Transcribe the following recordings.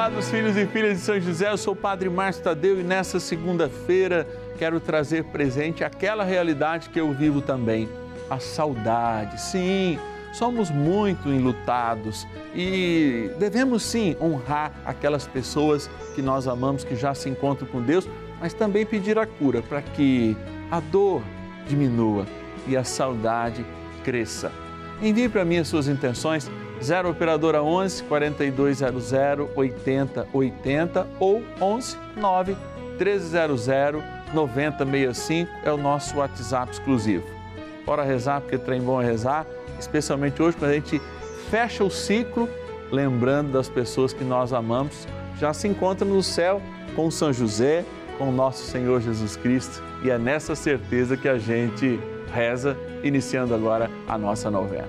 amados filhos e filhas de São José, eu sou o Padre Márcio Tadeu e nessa segunda-feira quero trazer presente aquela realidade que eu vivo também, a saudade. Sim, somos muito enlutados e devemos sim honrar aquelas pessoas que nós amamos, que já se encontram com Deus, mas também pedir a cura para que a dor diminua e a saudade cresça. Envie para mim as suas intenções 0 operadora 11 4200 8080 ou 11 9 1300 9065 é o nosso WhatsApp exclusivo. Bora rezar porque trem bom é rezar, especialmente hoje quando a gente fecha o ciclo lembrando das pessoas que nós amamos, já se encontram no céu com São José, com nosso Senhor Jesus Cristo e é nessa certeza que a gente reza, iniciando agora a nossa novena.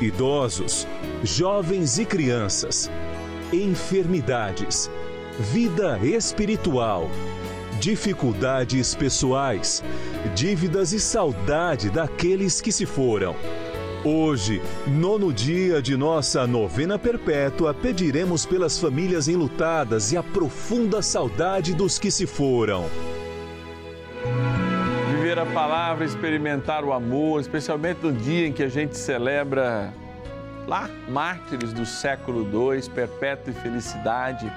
idosos, jovens e crianças, enfermidades, vida espiritual, dificuldades pessoais, dívidas e saudade daqueles que se foram. Hoje, nono dia de nossa novena perpétua, pediremos pelas famílias enlutadas e a profunda saudade dos que se foram. A palavra, experimentar o amor, especialmente no dia em que a gente celebra lá mártires do século II, perpétua e felicidade,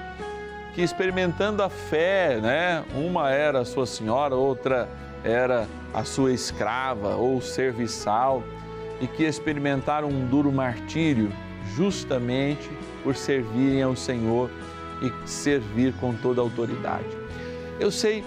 que experimentando a fé, né? Uma era a sua senhora, outra era a sua escrava ou serviçal, e que experimentaram um duro martírio justamente por servirem ao Senhor e servir com toda a autoridade. Eu sei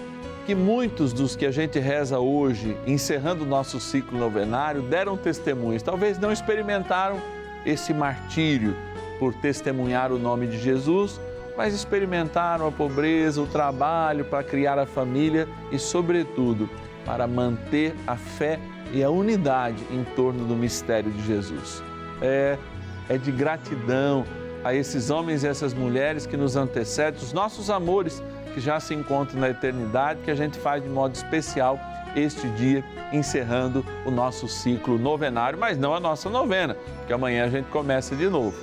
que muitos dos que a gente reza hoje, encerrando o nosso ciclo novenário, deram testemunhos. Talvez não experimentaram esse martírio por testemunhar o nome de Jesus, mas experimentaram a pobreza, o trabalho para criar a família e, sobretudo, para manter a fé e a unidade em torno do mistério de Jesus. É, é de gratidão a esses homens e essas mulheres que nos antecedem, os nossos amores que já se encontram na eternidade, que a gente faz de modo especial este dia, encerrando o nosso ciclo novenário, mas não a nossa novena, porque amanhã a gente começa de novo.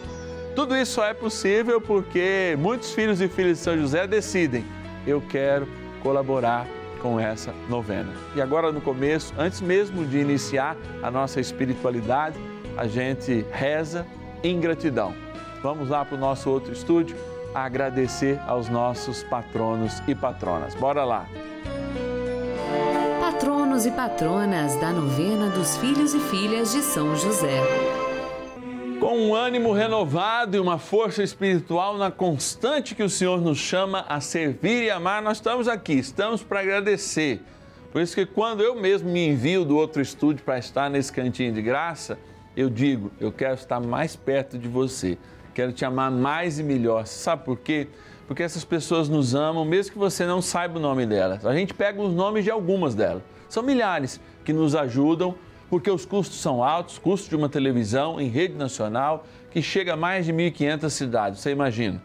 Tudo isso só é possível porque muitos filhos e filhas de São José decidem, eu quero colaborar com essa novena. E agora no começo, antes mesmo de iniciar a nossa espiritualidade, a gente reza em gratidão. Vamos lá para o nosso outro estúdio agradecer aos nossos patronos e patronas. Bora lá. Patronos e patronas da novena dos filhos e filhas de São José. Com um ânimo renovado e uma força espiritual na constante que o Senhor nos chama a servir e amar, nós estamos aqui, estamos para agradecer. Por isso que quando eu mesmo me envio do outro estúdio para estar nesse cantinho de graça, eu digo, eu quero estar mais perto de você, quero te amar mais e melhor. Sabe por quê? Porque essas pessoas nos amam, mesmo que você não saiba o nome delas. A gente pega os nomes de algumas delas. São milhares que nos ajudam porque os custos são altos, custo de uma televisão em rede nacional que chega a mais de 1.500 cidades, você imagina,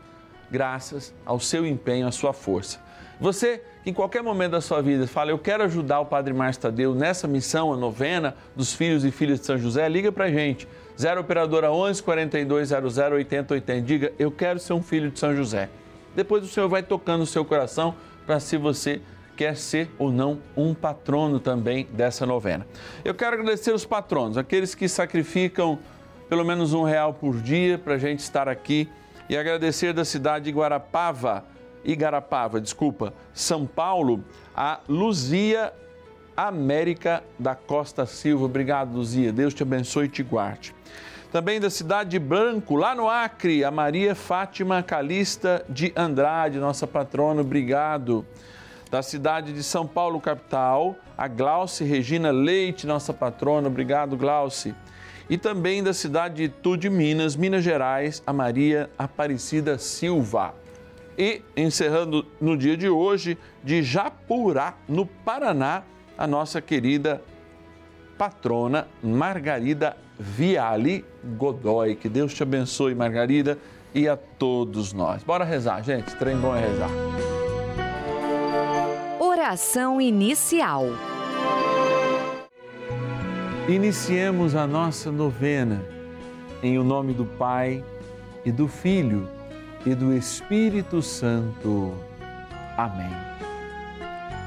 graças ao seu empenho, à sua força. Você que em qualquer momento da sua vida fala, eu quero ajudar o Padre Márcio Tadeu nessa missão, a novena dos filhos e filhas de São José, liga pra gente. 0 Operadora 11 4200 8080. Diga, eu quero ser um filho de São José. Depois o Senhor vai tocando o seu coração para se você quer ser ou não um patrono também dessa novena. Eu quero agradecer os patronos, aqueles que sacrificam pelo menos um real por dia para a gente estar aqui e agradecer da cidade de Guarapava, Igarapava, desculpa, São Paulo, a Luzia América da Costa Silva. Obrigado, Luzia. Deus te abençoe e te guarde. Também da cidade de Branco, lá no Acre, a Maria Fátima Calista de Andrade, nossa patrona, obrigado. Da cidade de São Paulo, capital, a Glauce Regina Leite, nossa patrona, obrigado, Glauce. E também da cidade de Itu de Minas, Minas Gerais, a Maria Aparecida Silva. E encerrando no dia de hoje, de Japurá, no Paraná, a nossa querida patrona Margarida Viali Godoy. Que Deus te abençoe, Margarida, e a todos nós. Bora rezar, gente. Trem bom é rezar. Oração inicial. Iniciemos a nossa novena em o nome do Pai e do Filho e do Espírito Santo. Amém.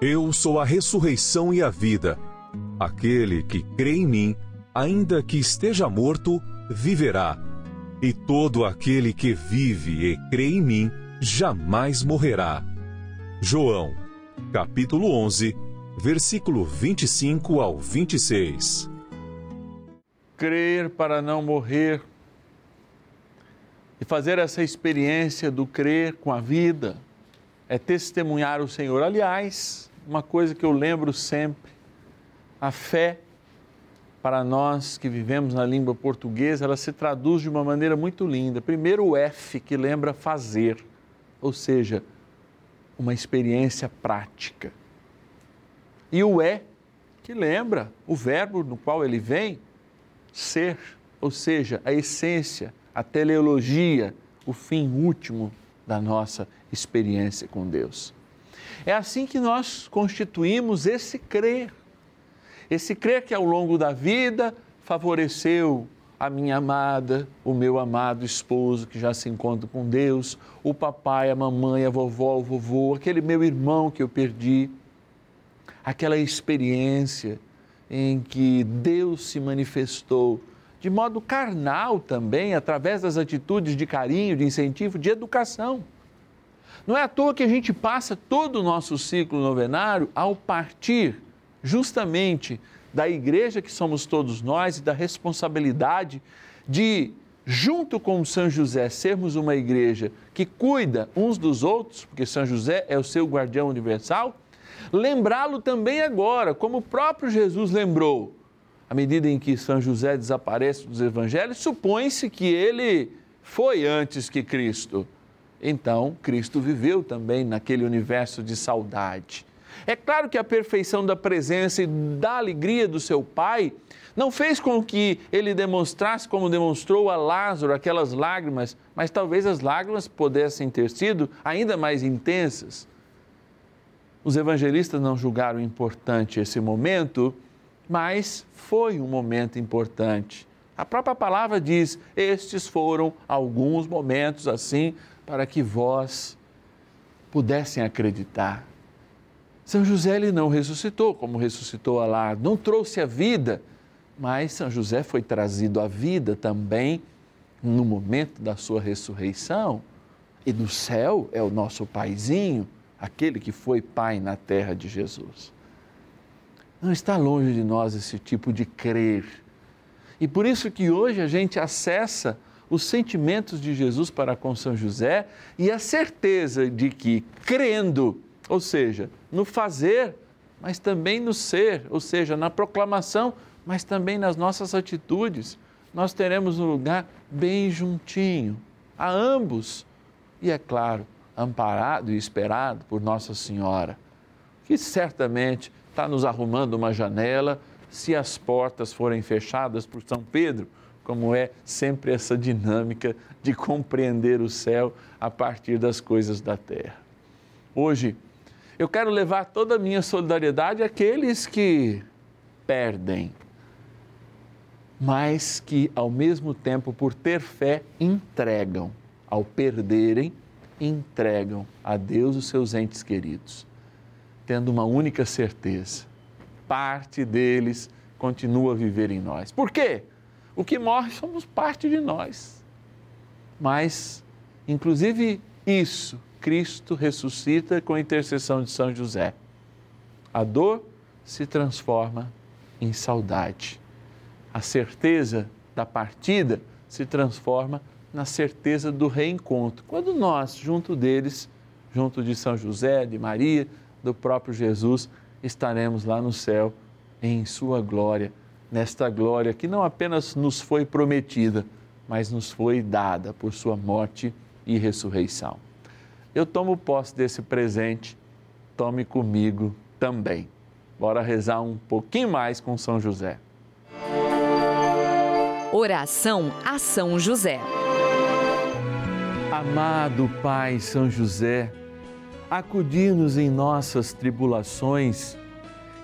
Eu sou a ressurreição e a vida. Aquele que crê em mim, ainda que esteja morto, viverá. E todo aquele que vive e crê em mim, jamais morrerá. João, capítulo 11, versículo 25 ao 26. Crer para não morrer e fazer essa experiência do crer com a vida é testemunhar o Senhor. Aliás, uma coisa que eu lembro sempre, a fé para nós que vivemos na língua portuguesa, ela se traduz de uma maneira muito linda. Primeiro o F, que lembra fazer, ou seja, uma experiência prática. E o E, que lembra o verbo no qual ele vem, ser, ou seja, a essência, a teleologia, o fim último da nossa experiência com Deus. É assim que nós constituímos esse crer. Esse crer que ao longo da vida favoreceu a minha amada, o meu amado esposo que já se encontra com Deus, o papai, a mamãe, a vovó, o vovô, aquele meu irmão que eu perdi, aquela experiência em que Deus se manifestou de modo carnal também, através das atitudes de carinho, de incentivo, de educação. Não é à toa que a gente passa todo o nosso ciclo novenário ao partir justamente da igreja que somos todos nós e da responsabilidade de, junto com São José, sermos uma igreja que cuida uns dos outros, porque São José é o seu guardião universal, lembrá-lo também agora, como o próprio Jesus lembrou. À medida em que São José desaparece dos evangelhos, supõe-se que ele foi antes que Cristo. Então, Cristo viveu também naquele universo de saudade. É claro que a perfeição da presença e da alegria do seu Pai não fez com que ele demonstrasse, como demonstrou a Lázaro, aquelas lágrimas, mas talvez as lágrimas pudessem ter sido ainda mais intensas. Os evangelistas não julgaram importante esse momento, mas foi um momento importante. A própria palavra diz: Estes foram alguns momentos assim para que vós pudessem acreditar. São José ele não ressuscitou como ressuscitou Alá, não trouxe a vida, mas São José foi trazido à vida também no momento da sua ressurreição. E do céu é o nosso paizinho, aquele que foi pai na terra de Jesus. Não está longe de nós esse tipo de crer. E por isso que hoje a gente acessa os sentimentos de Jesus para com São José e a certeza de que, crendo, ou seja, no fazer, mas também no ser, ou seja, na proclamação, mas também nas nossas atitudes, nós teremos um lugar bem juntinho a ambos. E é claro, amparado e esperado por Nossa Senhora, que certamente está nos arrumando uma janela se as portas forem fechadas por São Pedro como é sempre essa dinâmica de compreender o céu a partir das coisas da terra. Hoje, eu quero levar toda a minha solidariedade àqueles que perdem, mas que, ao mesmo tempo, por ter fé, entregam. Ao perderem, entregam a Deus os seus entes queridos, tendo uma única certeza: parte deles continua a viver em nós. Por quê? O que morre somos parte de nós. Mas, inclusive isso, Cristo ressuscita com a intercessão de São José. A dor se transforma em saudade. A certeza da partida se transforma na certeza do reencontro. Quando nós, junto deles, junto de São José, de Maria, do próprio Jesus, estaremos lá no céu em Sua glória nesta glória que não apenas nos foi prometida, mas nos foi dada por Sua morte e ressurreição. Eu tomo posse desse presente, tome comigo também. Bora rezar um pouquinho mais com São José. Oração a São José. Amado Pai São José, acudir-nos em nossas tribulações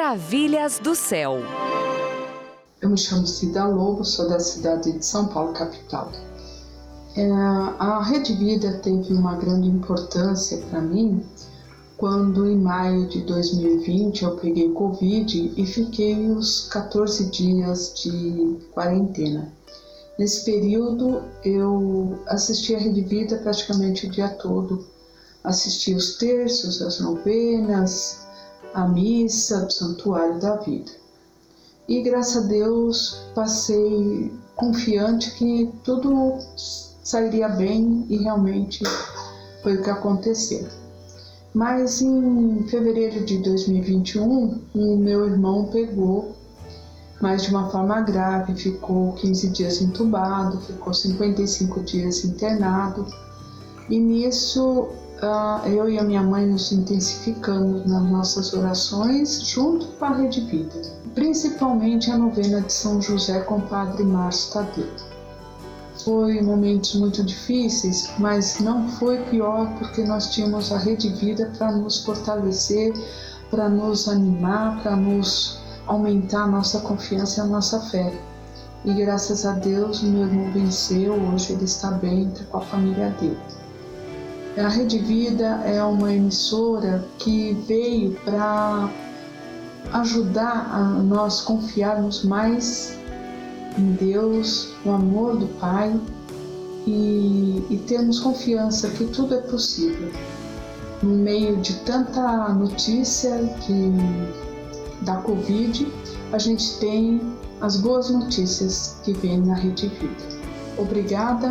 Maravilhas do céu. Eu me chamo Cida Lobo, sou da cidade de São Paulo, capital. É, a Rede Vida teve uma grande importância para mim quando, em maio de 2020, eu peguei Covid e fiquei os 14 dias de quarentena. Nesse período, eu assisti a Rede Vida praticamente o dia todo. Assisti os terços, as novenas, a missa do Santuário da Vida. E graças a Deus passei confiante que tudo sairia bem e realmente foi o que aconteceu. Mas em fevereiro de 2021, o meu irmão pegou, mas de uma forma grave, ficou 15 dias entubado, ficou 55 dias internado. E nisso eu e a minha mãe nos intensificamos nas nossas orações junto com a Rede Vida, principalmente a novena de São José com o Padre Márcio Tadeu. Foi momentos muito difíceis, mas não foi pior porque nós tínhamos a Rede Vida para nos fortalecer, para nos animar, para nos aumentar a nossa confiança e a nossa fé. E graças a Deus, meu irmão venceu, hoje ele está bem, está com a família dele. A Rede Vida é uma emissora que veio para ajudar a nós confiarmos mais em Deus, no amor do Pai e, e termos confiança que tudo é possível. No meio de tanta notícia que, da Covid, a gente tem as boas notícias que vem na Rede Vida. Obrigada.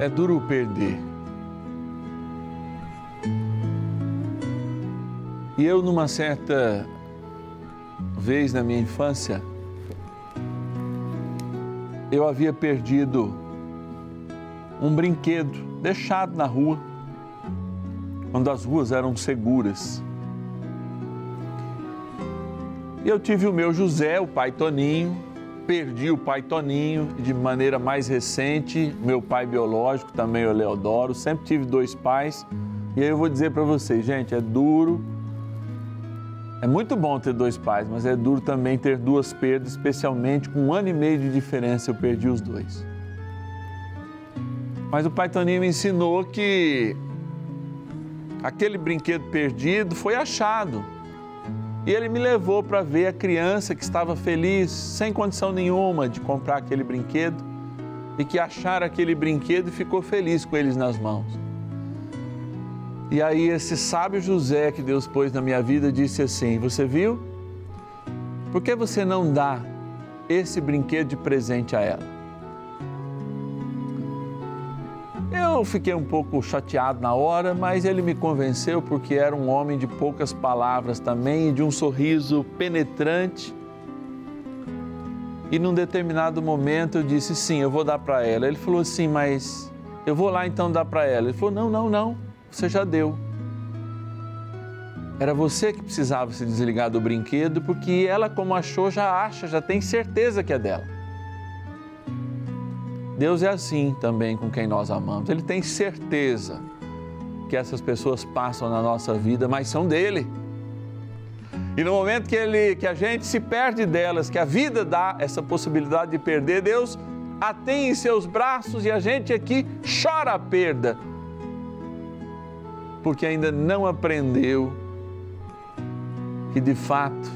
É duro perder. E eu, numa certa vez na minha infância, eu havia perdido um brinquedo deixado na rua, quando as ruas eram seguras. E eu tive o meu José, o pai Toninho, perdi o pai Toninho e de maneira mais recente, meu pai biológico, também o Leodoro, sempre tive dois pais. E aí eu vou dizer para vocês, gente, é duro. É muito bom ter dois pais, mas é duro também ter duas perdas, especialmente com um ano e meio de diferença eu perdi os dois. Mas o pai Toninho me ensinou que aquele brinquedo perdido foi achado e ele me levou para ver a criança que estava feliz, sem condição nenhuma de comprar aquele brinquedo, e que achara aquele brinquedo e ficou feliz com eles nas mãos. E aí esse sábio José que Deus pôs na minha vida disse assim: "Você viu? Por que você não dá esse brinquedo de presente a ela?" Eu fiquei um pouco chateado na hora, mas ele me convenceu porque era um homem de poucas palavras também e de um sorriso penetrante. E num determinado momento eu disse: Sim, eu vou dar para ela. Ele falou assim: Mas eu vou lá então dar para ela. Ele falou: Não, não, não, você já deu. Era você que precisava se desligar do brinquedo, porque ela, como achou, já acha, já tem certeza que é dela. Deus é assim também com quem nós amamos. Ele tem certeza que essas pessoas passam na nossa vida, mas são dele. E no momento que, ele, que a gente se perde delas, que a vida dá essa possibilidade de perder, Deus a tem em seus braços e a gente aqui chora a perda, porque ainda não aprendeu que de fato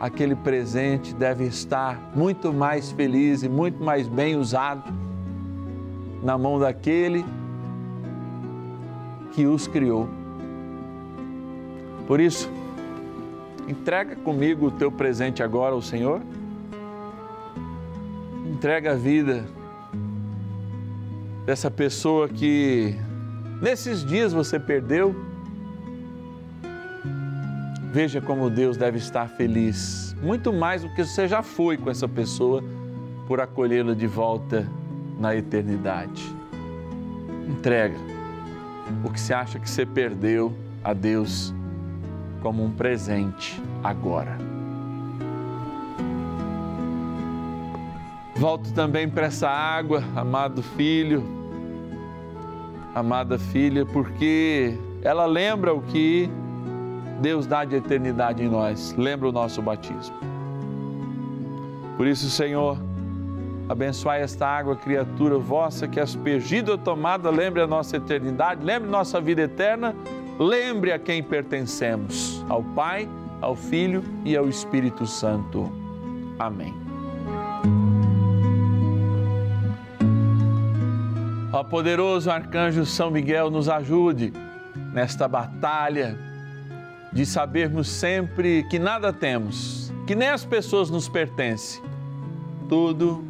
aquele presente deve estar muito mais feliz e muito mais bem usado na mão daquele que os criou. Por isso, entrega comigo o teu presente agora ao Senhor. Entrega a vida dessa pessoa que nesses dias você perdeu. Veja como Deus deve estar feliz, muito mais do que você já foi com essa pessoa, por acolhê-la de volta na eternidade. Entrega o que você acha que você perdeu a Deus como um presente agora. Volto também para essa água, amado filho, amada filha, porque ela lembra o que Deus dá de eternidade em nós, lembra o nosso batismo. Por isso, Senhor, abençoai esta água, criatura vossa, que aspergida ou tomada lembre a nossa eternidade, lembre nossa vida eterna, lembre a quem pertencemos, ao Pai, ao Filho e ao Espírito Santo. Amém. Ó poderoso arcanjo São Miguel, nos ajude nesta batalha de sabermos sempre que nada temos, que nem as pessoas nos pertencem. Tudo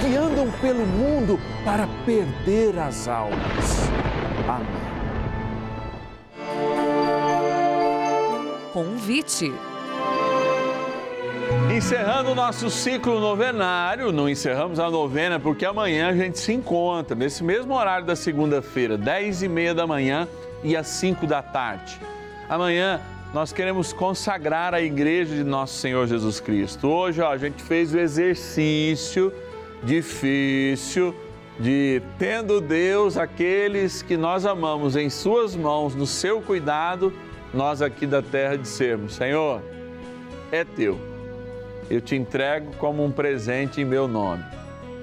que andam pelo mundo para perder as almas. Amém. Convite. Encerrando o nosso ciclo novenário, não encerramos a novena porque amanhã a gente se encontra nesse mesmo horário da segunda-feira, 10 e meia da manhã e às 5 da tarde. Amanhã nós queremos consagrar a igreja de nosso Senhor Jesus Cristo. Hoje ó, a gente fez o exercício difícil de tendo Deus aqueles que nós amamos em Suas mãos, no seu cuidado, nós aqui da terra de sermos, Senhor, é teu. Eu te entrego como um presente em meu nome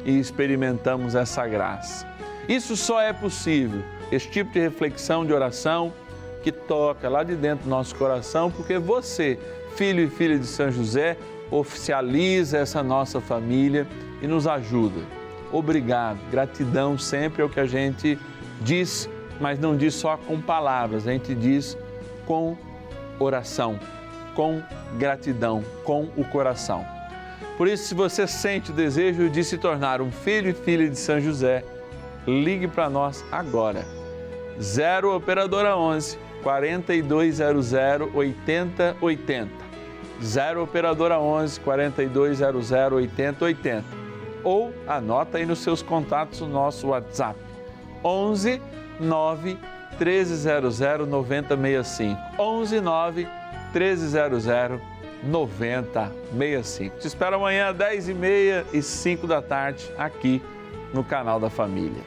e experimentamos essa graça. Isso só é possível, esse tipo de reflexão, de oração que toca lá de dentro do nosso coração, porque você, filho e filha de São José, oficializa essa nossa família e nos ajuda. Obrigado, gratidão sempre é o que a gente diz, mas não diz só com palavras, a gente diz com oração, com gratidão, com o coração. Por isso, se você sente o desejo de se tornar um filho e filha de São José, ligue para nós agora. 0 Operadora 11 4200 8080. 0 Operadora 11 4200 8080. Ou anota aí nos seus contatos o nosso WhatsApp. 11 9 1300 9065. 11 9 1300 9065. Te espero amanhã, 10 e meia e 5 da tarde, aqui no canal da Família.